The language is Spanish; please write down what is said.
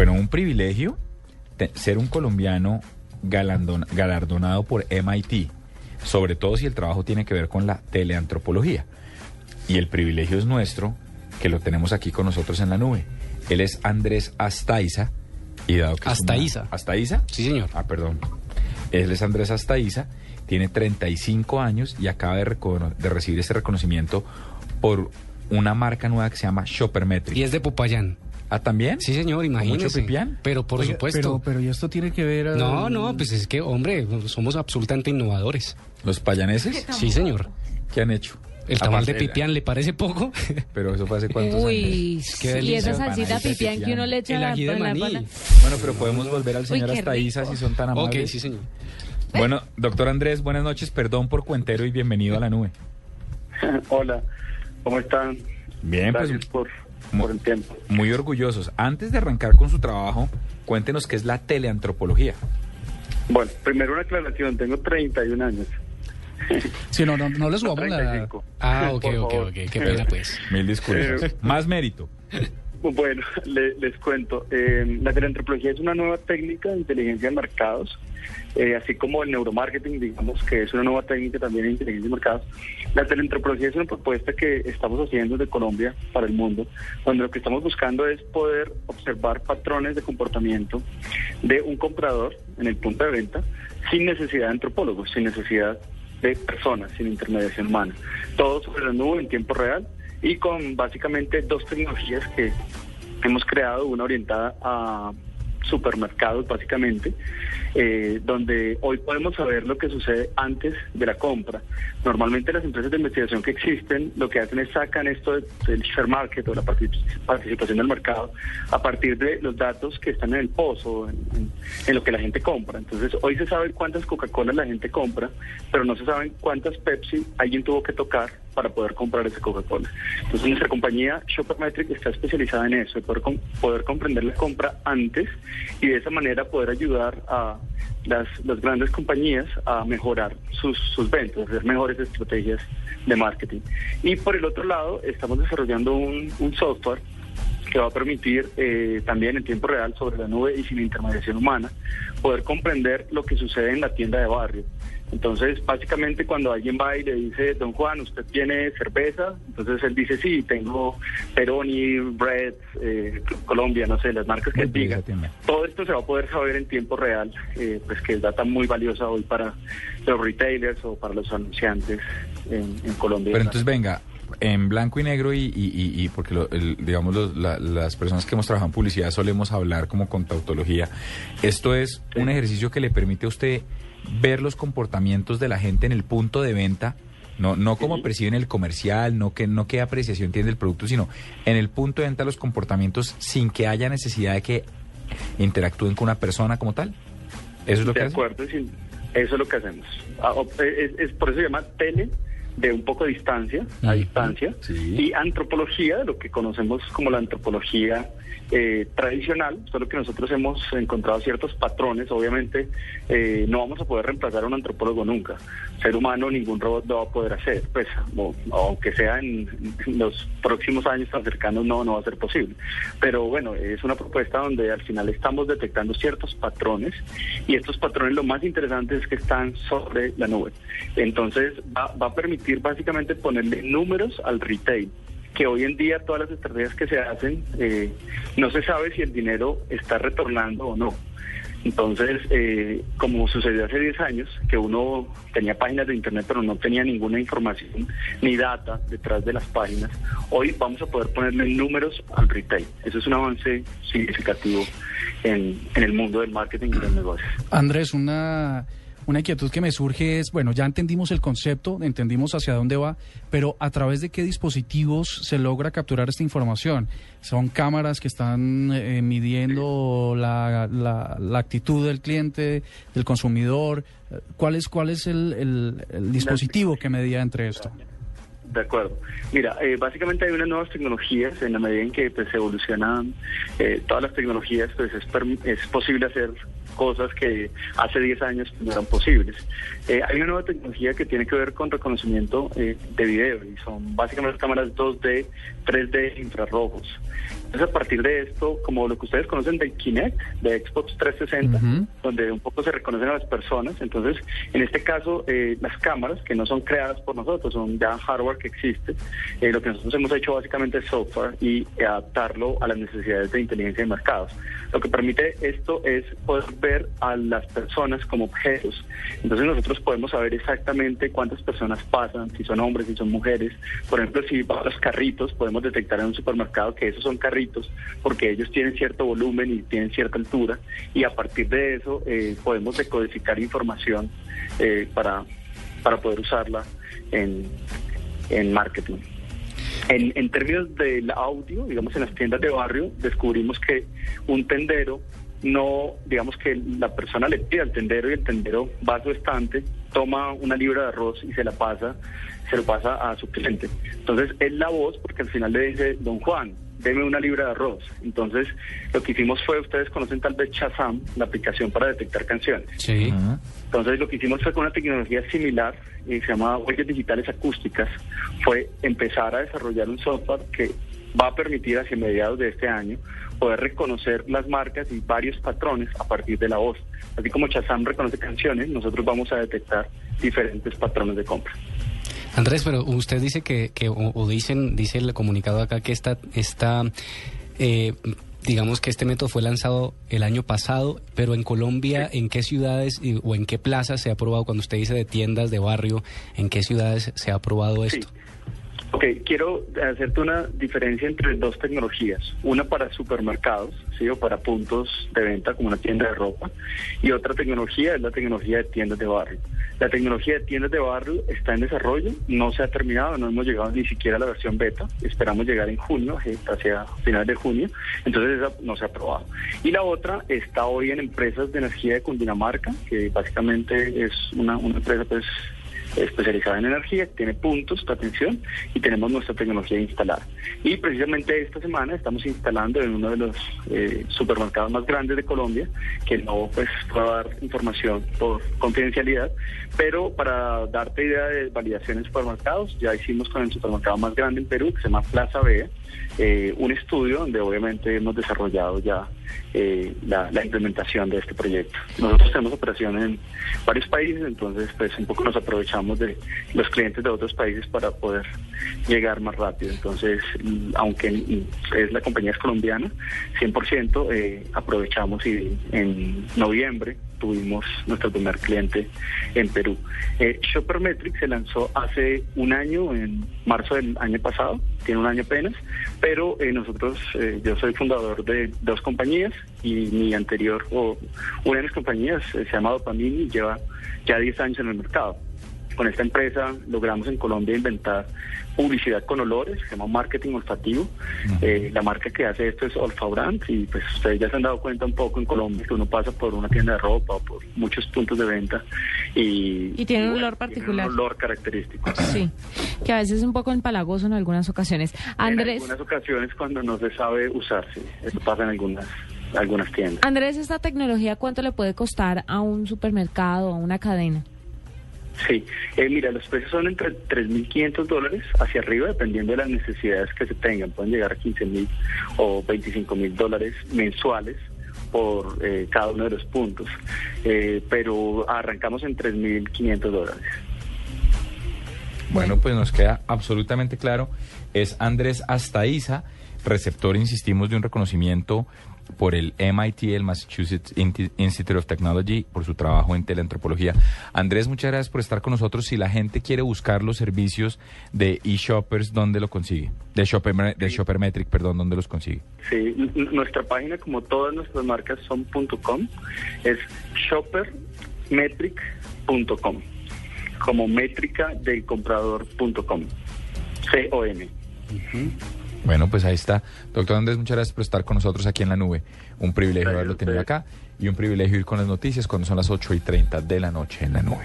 Bueno, un privilegio ser un colombiano galandon- galardonado por MIT, sobre todo si el trabajo tiene que ver con la teleantropología. Y el privilegio es nuestro, que lo tenemos aquí con nosotros en la nube. Él es Andrés Astaiza. Y dado que es una- Astaiza. ¿Astaiza? Sí, señor. Ah, perdón. Él es Andrés Astaiza, tiene 35 años y acaba de, recono- de recibir este reconocimiento por una marca nueva que se llama Shoppermetric. Y es de Popayán. ¿Ah, también? Sí, señor, imagínese. mucho pipián? Pero por Oiga, supuesto. Pero, pero ¿y esto tiene que ver... No, eh, no, pues es que, hombre, somos absolutamente innovadores. ¿Los payaneses? Sí, señor. ¿Qué han hecho? El tamal de pipián, ¿le parece poco? Pero eso fue hace cuántos Uy, años. Qué y esa salsita pipián que uno le echa El a la, ají de a la maní. Bueno, pero podemos volver al señor Astaiza rico. si son tan ok, amables. sí, señor. Bueno, doctor Andrés, buenas noches, perdón por cuentero y bienvenido a la nube. Hola, ¿cómo están? Bien, pues Gracias por, mu- por el tiempo. muy orgullosos. Antes de arrancar con su trabajo, cuéntenos qué es la teleantropología. Bueno, primero una aclaración, tengo 31 años. Sí, no, no, no le subamos la... 35. Ah, ok, ok, ok. Qué pena, pues. Mil disculpas. Eh, Más mérito. Bueno, le- les cuento. Eh, la teleantropología es una nueva técnica de inteligencia de mercados, eh, así como el neuromarketing, digamos que es una nueva técnica también de inteligencia de mercados. La teleantropología es una propuesta que estamos haciendo de Colombia para el mundo, donde lo que estamos buscando es poder observar patrones de comportamiento de un comprador en el punto de venta sin necesidad de antropólogos, sin necesidad de personas, sin intermediación humana. Todo sobre la nube en tiempo real y con básicamente dos tecnologías que hemos creado, una orientada a supermercados básicamente, eh, donde hoy podemos saber lo que sucede antes de la compra. Normalmente las empresas de investigación que existen lo que hacen es sacan esto de- del share market o la partic- participación del mercado a partir de los datos que están en el pozo, en, lo que la gente compra. Entonces hoy se sabe cuántas Coca-Cola la gente compra, pero no se saben cuántas Pepsi alguien tuvo que tocar para poder comprar ese Coca-Cola. Entonces nuestra compañía Shoppermetric está especializada en eso, poder, poder comprender la compra antes y de esa manera poder ayudar a las, las grandes compañías a mejorar sus, sus ventas, hacer mejores estrategias de marketing. Y por el otro lado, estamos desarrollando un, un software que va a permitir eh, también en tiempo real sobre la nube y sin intermediación humana poder comprender lo que sucede en la tienda de barrio. Entonces, básicamente cuando alguien va y le dice, don Juan, ¿usted tiene cerveza? Entonces él dice, sí, tengo Peroni, Red, eh, Colombia, no sé, las marcas que él diga. Todo esto se va a poder saber en tiempo real, eh, pues que es data muy valiosa hoy para los retailers o para los anunciantes en, en Colombia. Pero entonces venga, en blanco y negro y, y- y- y porque lo- el- digamos los- la- las personas que hemos trabajado en publicidad solemos hablar como con tautología. Esto es un ejercicio que le permite a usted ver los comportamientos de la gente en el punto de venta. No, no como perciben el comercial, no que no qué apreciación tiene del producto, sino en el punto de venta los comportamientos sin que haya necesidad de que interactúen con una persona como tal. Eso es lo que hace. acuerdo, sí, eso es lo que hacemos. Ah, Es, es- por eso se llama tele, de un poco de distancia, a distancia, sí. y antropología, de lo que conocemos como la antropología eh, tradicional, solo que nosotros hemos encontrado ciertos patrones, obviamente eh, no vamos a poder reemplazar a un antropólogo nunca, ser humano ningún robot lo va a poder hacer, pues aunque sea en, en los próximos años tan cercanos no, no va a ser posible, pero bueno, es una propuesta donde al final estamos detectando ciertos patrones y estos patrones lo más interesante es que están sobre la nube, entonces va, va a permitir básicamente ponerle números al retail que hoy en día todas las estrategias que se hacen eh, no se sabe si el dinero está retornando o no. Entonces, eh, como sucedió hace 10 años, que uno tenía páginas de Internet pero no tenía ninguna información ni data detrás de las páginas, hoy vamos a poder ponerle números al retail. Eso es un avance significativo en, en el mundo del marketing y los negocios. Andrés, una, una inquietud que me surge es, bueno, ya entendimos el concepto, entendimos hacia dónde va, pero a través de qué dispositivos se logra capturar esta información. Son cámaras que están eh, midiendo la, actitud del cliente, del consumidor. ¿Cuál es, cuál es el, el- dispositivo que medía entre esto? De acuerdo. Mira, eh, básicamente hay unas nuevas tecnologías en la medida en que pues, evolucionan eh, todas las tecnologías, pues es, es posible hacer cosas que hace 10 años no eran posibles. Eh, hay una nueva tecnología que tiene que ver con reconocimiento eh, de video y son básicamente cámaras 2D, 3D infrarrojos. Entonces, a partir de esto, como lo que ustedes conocen del Kinect, de Xbox 360, Ujú. donde un poco se reconocen a las personas. Entonces, en este caso, eh, las cámaras, que no son creadas por nosotros, son ya hardware que existe, eh, lo que nosotros hemos hecho básicamente es software y adaptarlo a las necesidades de inteligencia de mercados. Lo que permite esto es poder ver a las personas como objetos. Entonces, nosotros podemos saber exactamente cuántas personas pasan, si son hombres, si son mujeres. Por ejemplo, si van los carritos, podemos detectar en un supermercado que esos son carritos porque ellos tienen cierto volumen y tienen cierta altura y a partir de eso eh, podemos decodificar información eh, para, para poder usarla en, en marketing. En, en términos del audio, digamos en las tiendas de barrio, descubrimos que un tendero no, digamos que la persona le pide al tendero y el tendero va a su estante, toma una libra de arroz y se la pasa, se lo pasa a su cliente. Entonces es la voz porque al final le dice, don Juan, deme una libra de arroz. Entonces lo que hicimos fue, ustedes conocen tal vez Shazam, la aplicación para detectar canciones. Sí. Entonces lo que hicimos fue con una tecnología similar, y se llama huellas digitales acústicas, fue empezar a desarrollar un software que va a permitir hacia mediados de este año poder reconocer las marcas y varios patrones a partir de la voz. Así como Shazam reconoce canciones, nosotros vamos a detectar diferentes patrones de compra. Andrés, pero usted dice que, que o, o dicen, dice el comunicado acá que esta, esta eh, digamos que este método fue lanzado el año pasado, pero en Colombia, ¿en qué ciudades y- o en qué plazas se ha aprobado? Cuando usted dice de tiendas de barrio, ¿en qué ciudades se ha aprobado Sí. Ok, quiero hacerte una diferencia entre dos tecnologías. Una para supermercados, ¿sí? o para puntos de venta como una tienda de ropa. Y otra tecnología es la tecnología de tiendas de barrio. La tecnología de tiendas de barrio está en desarrollo, no se ha terminado, no hemos llegado ni siquiera a la versión beta. Esperamos llegar en junio, eh, hacia finales de junio. Entonces esa no se ha aprobado. Y la otra está hoy en empresas de energía de Cundinamarca, que básicamente es una, una empresa pues especializada en energía, tiene puntos de atención y tenemos nuestra tecnología instalada. Y precisamente esta semana estamos instalando en uno de los eh, supermercados más grandes de Colombia, que no pues puedo dar información por confidencialidad, pero para darte idea de validación en supermercados, ya hicimos con el supermercado más grande en Perú, que se llama Plaza B, eh, un estudio donde obviamente hemos desarrollado ya eh, la, implementación de este proyecto. Nosotros tenemos operación en varios países, entonces pues un poco nos aprovechamos de los clientes de otros países para poder llegar más rápido. Entonces, mm, aunque es la compañía es colombiana, 100% eh, aprovechamos y en noviembre tuvimos nuestro primer cliente en Perú. Eh, Shoppermetrics se lanzó hace un año, en marzo del año pasado, tiene un año apenas, pero eh, nosotros, eh, yo soy fundador de dos compañías y mi anterior, o una de mis compañías eh, se llama Dopamine y lleva ya 10 años en el mercado. Con esta empresa logramos en Colombia inventar publicidad con olores, se llama marketing olfativo. Eh, la marca que hace esto es Olfabrand y pues ustedes ya se han dado cuenta un poco en Colombia que uno pasa por una tienda de ropa o por muchos puntos de venta y, Y tiene un bueno, olor particular. Un olor característico. Sí, que a veces es un poco empalagoso en algunas ocasiones. En Andrés, algunas ocasiones cuando no se sabe usarse, eso pasa en algunas algunas tiendas. Andrés, ¿esta tecnología cuánto le puede costar a un supermercado, a una cadena? Sí, eh, mira, los precios son entre 3.500 dólares hacia arriba, dependiendo de las necesidades que se tengan. Pueden llegar a 15.000 o 25.000 dólares mensuales por eh, cada uno de los puntos, Eh, pero arrancamos en 3.500 dólares. Bueno, pues nos queda absolutamente claro. Es Andrés Astaiza, receptor, insistimos, de un reconocimiento por el MIT, el Massachusetts Institute of Technology, por su trabajo en teleantropología. Andrés, muchas gracias por estar con nosotros. Si la gente quiere buscar los servicios de eShoppers, ¿dónde lo consigue? De, Shopper, de Shoppermetric, perdón, ¿dónde los consigue? Sí, n- nuestra página, como todas nuestras marcas, son .com, es shopper metric.com, como métrica del comprador.com, C-O-M. Bueno, pues ahí está. Doctor Andrés, muchas gracias por estar con nosotros aquí en la nube. Un privilegio Gracias haberlo tenido acá y un privilegio ir con las noticias cuando son las 8 y 30 de la noche en la nube.